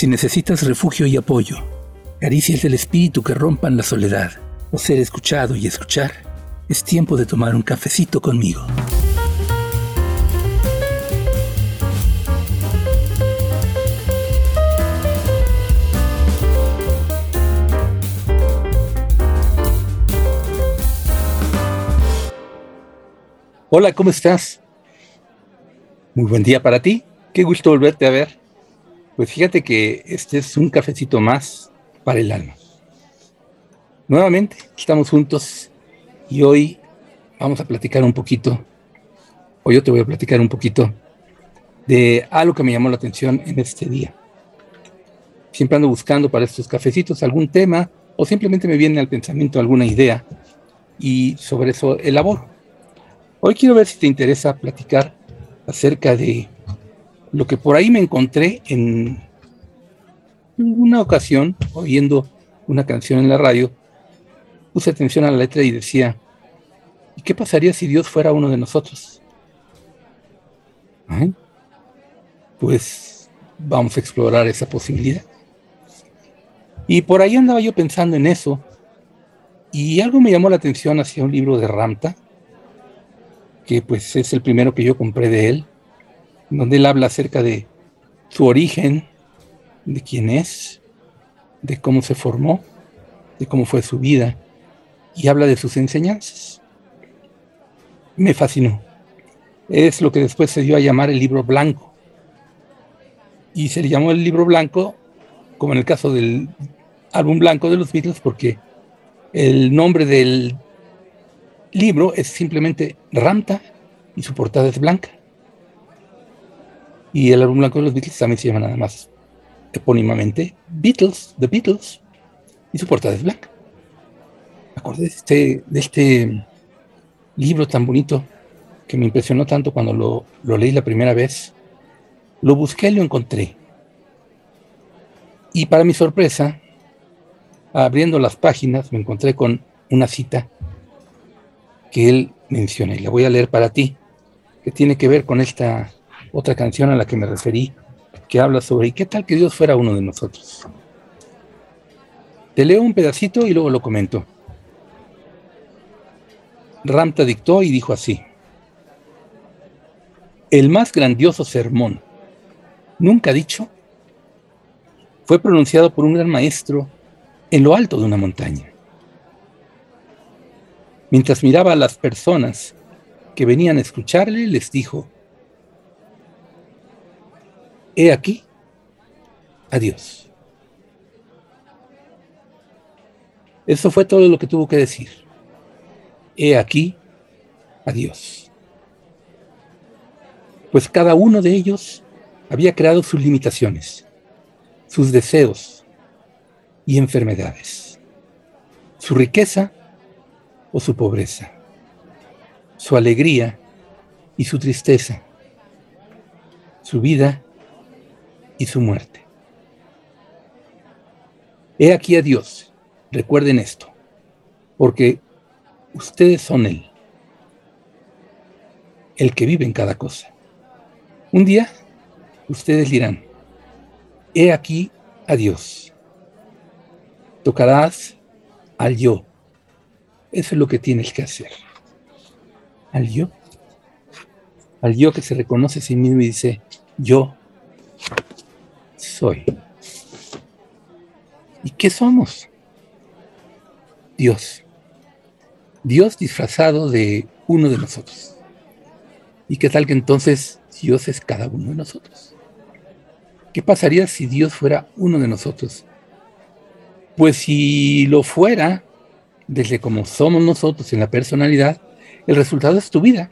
Si necesitas refugio y apoyo, caricias del espíritu que rompan la soledad, o ser escuchado y escuchar, es tiempo de tomar un cafecito conmigo. Hola, ¿cómo estás? Muy buen día para ti. Qué gusto volverte a ver. Pues fíjate que este es un cafecito más para el alma. Nuevamente estamos juntos y hoy vamos a platicar un poquito, o yo te voy a platicar un poquito de algo que me llamó la atención en este día. Siempre ando buscando para estos cafecitos algún tema o simplemente me viene al pensamiento alguna idea y sobre eso elaboro. Hoy quiero ver si te interesa platicar acerca de lo que por ahí me encontré en una ocasión, oyendo una canción en la radio, puse atención a la letra y decía, ¿y qué pasaría si Dios fuera uno de nosotros? Pues vamos a explorar esa posibilidad. Y por ahí andaba yo pensando en eso, y algo me llamó la atención hacia un libro de Ramta, que pues es el primero que yo compré de él, donde él habla acerca de su origen, de quién es, de cómo se formó, de cómo fue su vida, y habla de sus enseñanzas. Me fascinó. Es lo que después se dio a llamar el libro blanco. Y se le llamó el libro blanco, como en el caso del álbum blanco de los Beatles, porque el nombre del libro es simplemente Ramta y su portada es blanca. Y el álbum blanco de los Beatles también se llama nada más epónimamente Beatles, The Beatles, y su portada es blanca. Acordé de este, de este libro tan bonito que me impresionó tanto cuando lo, lo leí la primera vez. Lo busqué y lo encontré. Y para mi sorpresa, abriendo las páginas, me encontré con una cita que él menciona, y la voy a leer para ti, que tiene que ver con esta otra canción a la que me referí, que habla sobre ¿y qué tal que Dios fuera uno de nosotros? Te leo un pedacito y luego lo comento. Ramta dictó y dijo así, el más grandioso sermón nunca dicho fue pronunciado por un gran maestro en lo alto de una montaña. Mientras miraba a las personas que venían a escucharle, les dijo, He aquí, adiós. Eso fue todo lo que tuvo que decir. He aquí, adiós. Pues cada uno de ellos había creado sus limitaciones, sus deseos y enfermedades, su riqueza o su pobreza, su alegría y su tristeza, su vida y su muerte. He aquí a Dios, recuerden esto, porque ustedes son Él, el que vive en cada cosa. Un día ustedes dirán, he aquí a Dios. Tocarás al yo eso es lo que tienes que hacer. Al yo. Al yo que se reconoce a sí mismo y dice, yo soy. ¿Y qué somos? Dios. Dios disfrazado de uno de nosotros. ¿Y qué tal que entonces Dios es cada uno de nosotros? ¿Qué pasaría si Dios fuera uno de nosotros? Pues si lo fuera, desde como somos nosotros en la personalidad, el resultado es tu vida.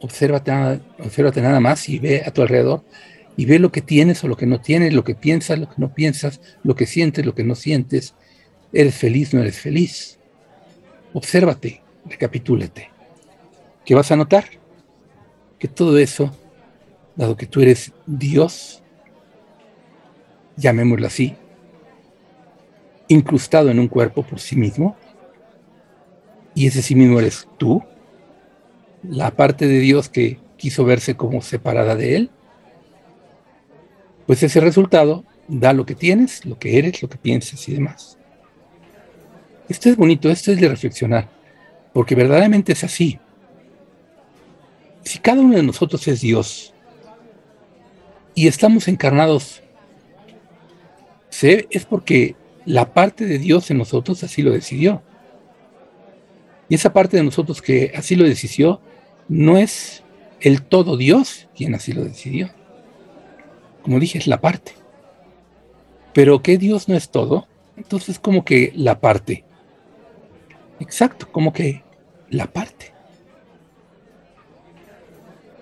Obsérvate, obsérvate nada más y ve a tu alrededor y ve lo que tienes o lo que no tienes, lo que piensas, lo que no piensas, lo que sientes, lo que no sientes. ¿Eres feliz, no eres feliz? Obsérvate, recapitúlate. ¿Qué vas a notar? Que todo eso, dado que tú eres Dios, llamémoslo así, incrustado en un cuerpo por sí mismo, y ese sí mismo eres tú, la parte de Dios que quiso verse como separada de Él, pues ese resultado da lo que tienes, lo que eres, lo que piensas y demás. Esto es bonito, esto es de reflexionar, porque verdaderamente es así. Si cada uno de nosotros es Dios y estamos encarnados, es porque la parte de Dios en nosotros así lo decidió. Y esa parte de nosotros que así lo decidió no es el todo Dios quien así lo decidió. Como dije, es la parte. Pero que Dios no es todo, entonces como que la parte. Exacto, como que la parte.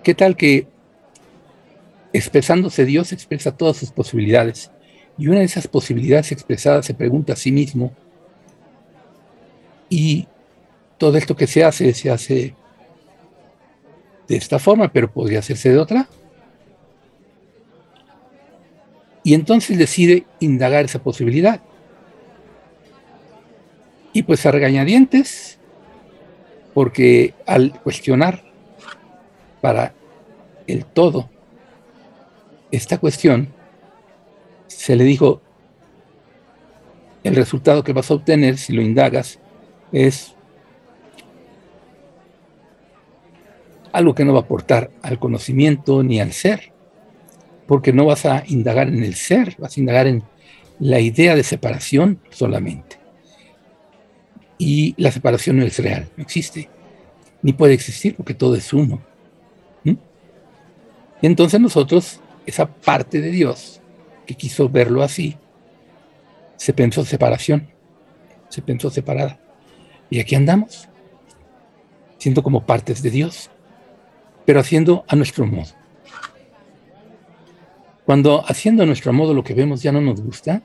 ¿Qué tal que expresándose Dios expresa todas sus posibilidades? Y una de esas posibilidades expresadas se pregunta a sí mismo, ¿y todo esto que se hace, se hace de esta forma, pero podría hacerse de otra. Y entonces decide indagar esa posibilidad. Y pues a regañadientes, porque al cuestionar para el todo esta cuestión, se le dijo, el resultado que vas a obtener si lo indagas es algo que no va a aportar al conocimiento ni al ser, porque no vas a indagar en el ser, vas a indagar en la idea de separación solamente. Y la separación no es real, no existe, ni puede existir porque todo es uno. Y entonces nosotros, esa parte de Dios que quiso verlo así, se pensó separación, se pensó separada. Y aquí andamos, siendo como partes de Dios pero haciendo a nuestro modo. Cuando haciendo a nuestro modo lo que vemos ya no nos gusta,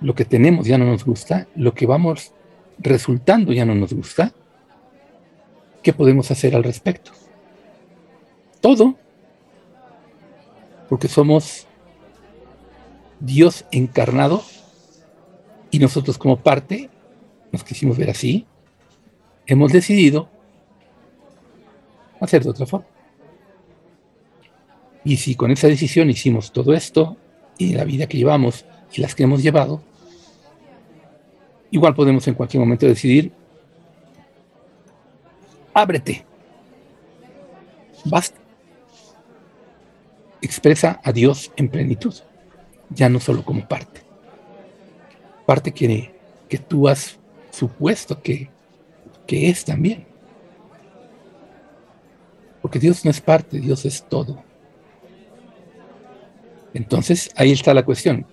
lo que tenemos ya no nos gusta, lo que vamos resultando ya no nos gusta, ¿qué podemos hacer al respecto? Todo, porque somos Dios encarnado y nosotros como parte, nos quisimos ver así, hemos decidido hacer de otra forma. Y si con esa decisión hicimos todo esto, y la vida que llevamos y las que hemos llevado, igual podemos en cualquier momento decidir, ábrete, basta. Expresa a Dios en plenitud, ya no solo como parte. Parte que, que tú has supuesto que, que es también. Porque Dios no es parte, Dios es todo. Entonces, ahí está la cuestión.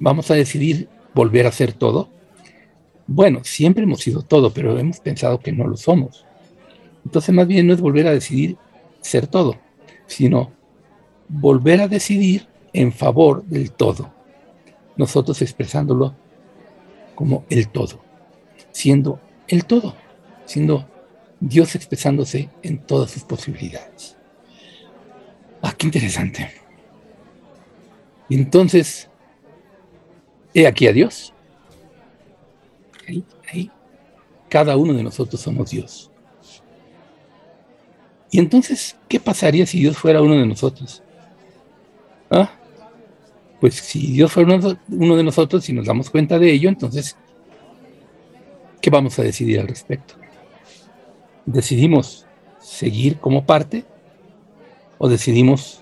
¿Vamos a decidir volver a ser todo? Bueno, siempre hemos sido todo, pero hemos pensado que no lo somos. Entonces, más bien no es volver a decidir ser todo, sino volver a decidir en favor del todo. Nosotros expresándolo como el todo, siendo el todo, siendo Dios expresándose en todas sus posibilidades. Ah, qué interesante. Entonces, he aquí a Dios. Ahí, ahí. Cada uno de nosotros somos Dios. Y entonces, ¿qué pasaría si Dios fuera uno de nosotros? ¿Ah? Pues si Dios fuera uno de nosotros y nos damos cuenta de ello, entonces, ¿qué vamos a decidir al respecto? decidimos seguir como parte o decidimos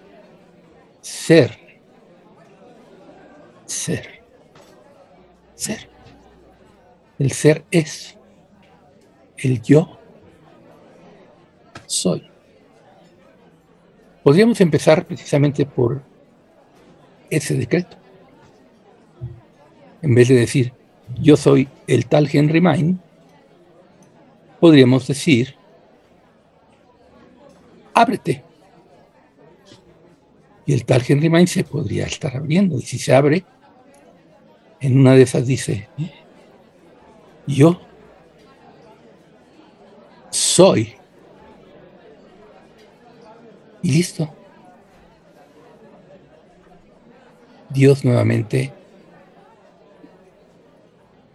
ser. Ser. Ser. El ser es. El yo soy. Podríamos empezar precisamente por ese decreto. En vez de decir, yo soy el tal Henry Mine, podríamos decir, ábrete. Y el tal Henry Main se podría estar abriendo. Y si se abre, en una de esas dice, yo soy. Y listo. Dios nuevamente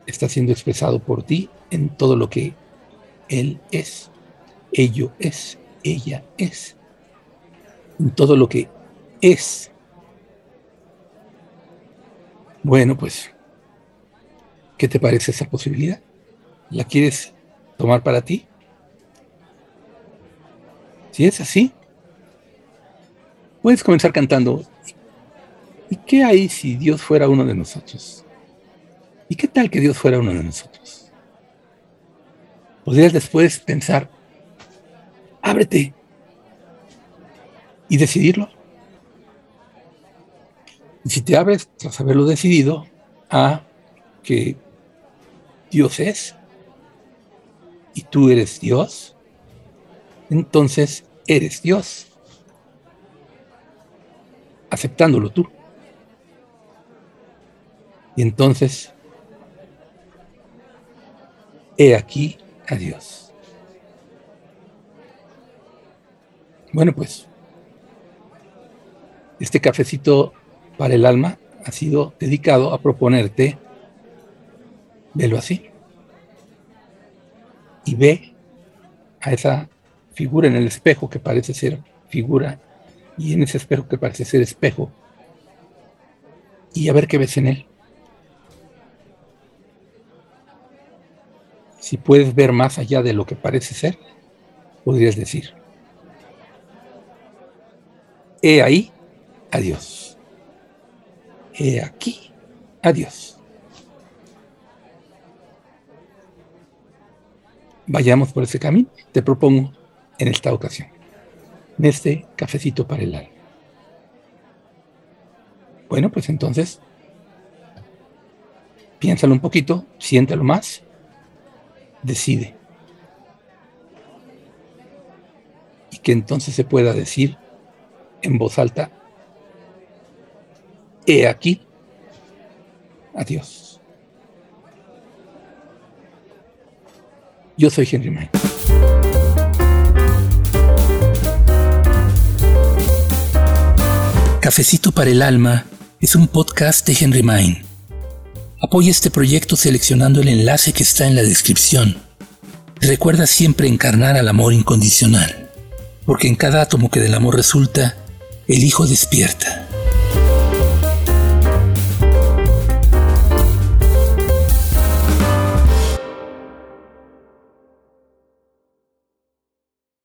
está siendo expresado por ti en todo lo que él es, ello es, ella es. En todo lo que es. Bueno, pues, ¿qué te parece esa posibilidad? ¿La quieres tomar para ti? Si es así, puedes comenzar cantando. ¿Y qué hay si Dios fuera uno de nosotros? ¿Y qué tal que Dios fuera uno de nosotros? Podrías después pensar, ábrete y decidirlo. Y si te abres tras haberlo decidido a que Dios es y tú eres Dios, entonces eres Dios, aceptándolo tú. Y entonces, he aquí a Dios. Bueno, pues, este cafecito para el alma ha sido dedicado a proponerte, velo así, y ve a esa figura en el espejo que parece ser figura, y en ese espejo que parece ser espejo, y a ver qué ves en él. Si puedes ver más allá de lo que parece ser, podrías decir, he ahí adiós he aquí, adiós. Vayamos por ese camino, te propongo en esta ocasión, en este cafecito para el alma. Bueno, pues entonces, piénsalo un poquito, siéntalo más, decide. Y que entonces se pueda decir en voz alta He aquí. Adiós. Yo soy Henry May. Cafecito para el Alma es un podcast de Henry Main. Apoya este proyecto seleccionando el enlace que está en la descripción. Recuerda siempre encarnar al amor incondicional, porque en cada átomo que del amor resulta, el Hijo despierta.